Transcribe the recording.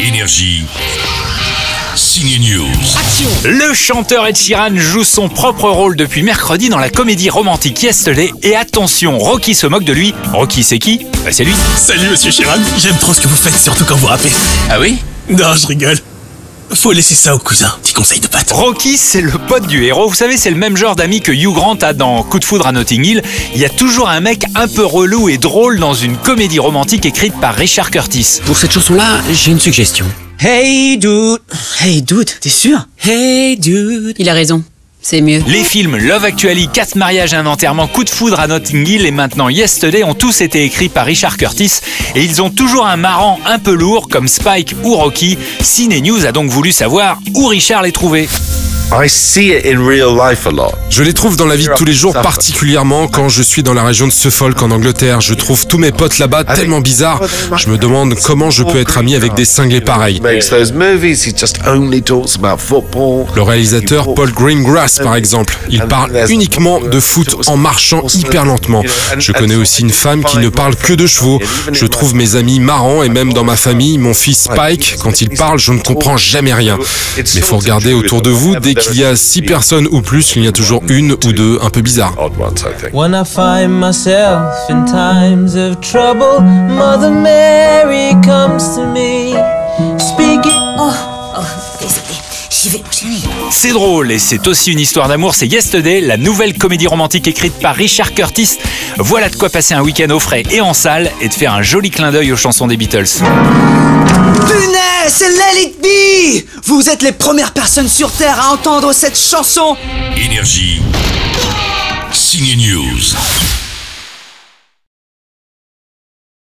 Énergie. News. Le chanteur Ed Sheeran joue son propre rôle depuis mercredi dans la comédie romantique Yesterday. Et attention, Rocky se moque de lui. Rocky, c'est qui? Bah, C'est lui. Salut Monsieur Chiran, j'aime trop ce que vous faites, surtout quand vous rappez. Ah oui? Non, je rigole. Faut laisser ça au cousin, petit conseil de patte. Rocky, c'est le pote du héros. Vous savez, c'est le même genre d'ami que Hugh Grant a dans Coup de foudre à Notting Hill. Il y a toujours un mec un peu relou et drôle dans une comédie romantique écrite par Richard Curtis. Pour cette chanson-là, j'ai une suggestion. Hey dude Hey dude, t'es sûr? Hey dude Il a raison. Les films Love Actually, 4 mariages et un enterrement, Coup de foudre à Notting Hill et maintenant Yesterday ont tous été écrits par Richard Curtis et ils ont toujours un marrant un peu lourd comme Spike ou Rocky. Ciné News a donc voulu savoir où Richard les trouvait. I see it in real life a lot. Je les trouve dans la vie de tous les jours, particulièrement quand je suis dans la région de Suffolk en Angleterre. Je trouve tous mes potes là-bas tellement bizarres. Je me demande comment je peux être ami avec des cinglés pareils. Le réalisateur Paul Greengrass, par exemple, il parle uniquement de foot en marchant hyper lentement. Je connais aussi une femme qui ne parle que de chevaux. Je trouve mes amis marrants et même dans ma famille, mon fils Spike, quand il parle, je ne comprends jamais rien. Mais faut regarder autour de vous, dès qu'il y a six personnes ou plus, il y a toujours une ou deux un peu bizarres. Odd ones, I think. When I find myself in times of trouble, Mother Mary comes to me, speaking. Oh, désolé. J'y vais, mon chéri. C'est drôle et c'est aussi une histoire d'amour, c'est Yesterday, la nouvelle comédie romantique écrite par Richard Curtis. Voilà de quoi passer un week-end au frais et en salle et de faire un joli clin d'œil aux chansons des Beatles. Punaise, c'est Let It Be Vous êtes les premières personnes sur Terre à entendre cette chanson Énergie. Signe News.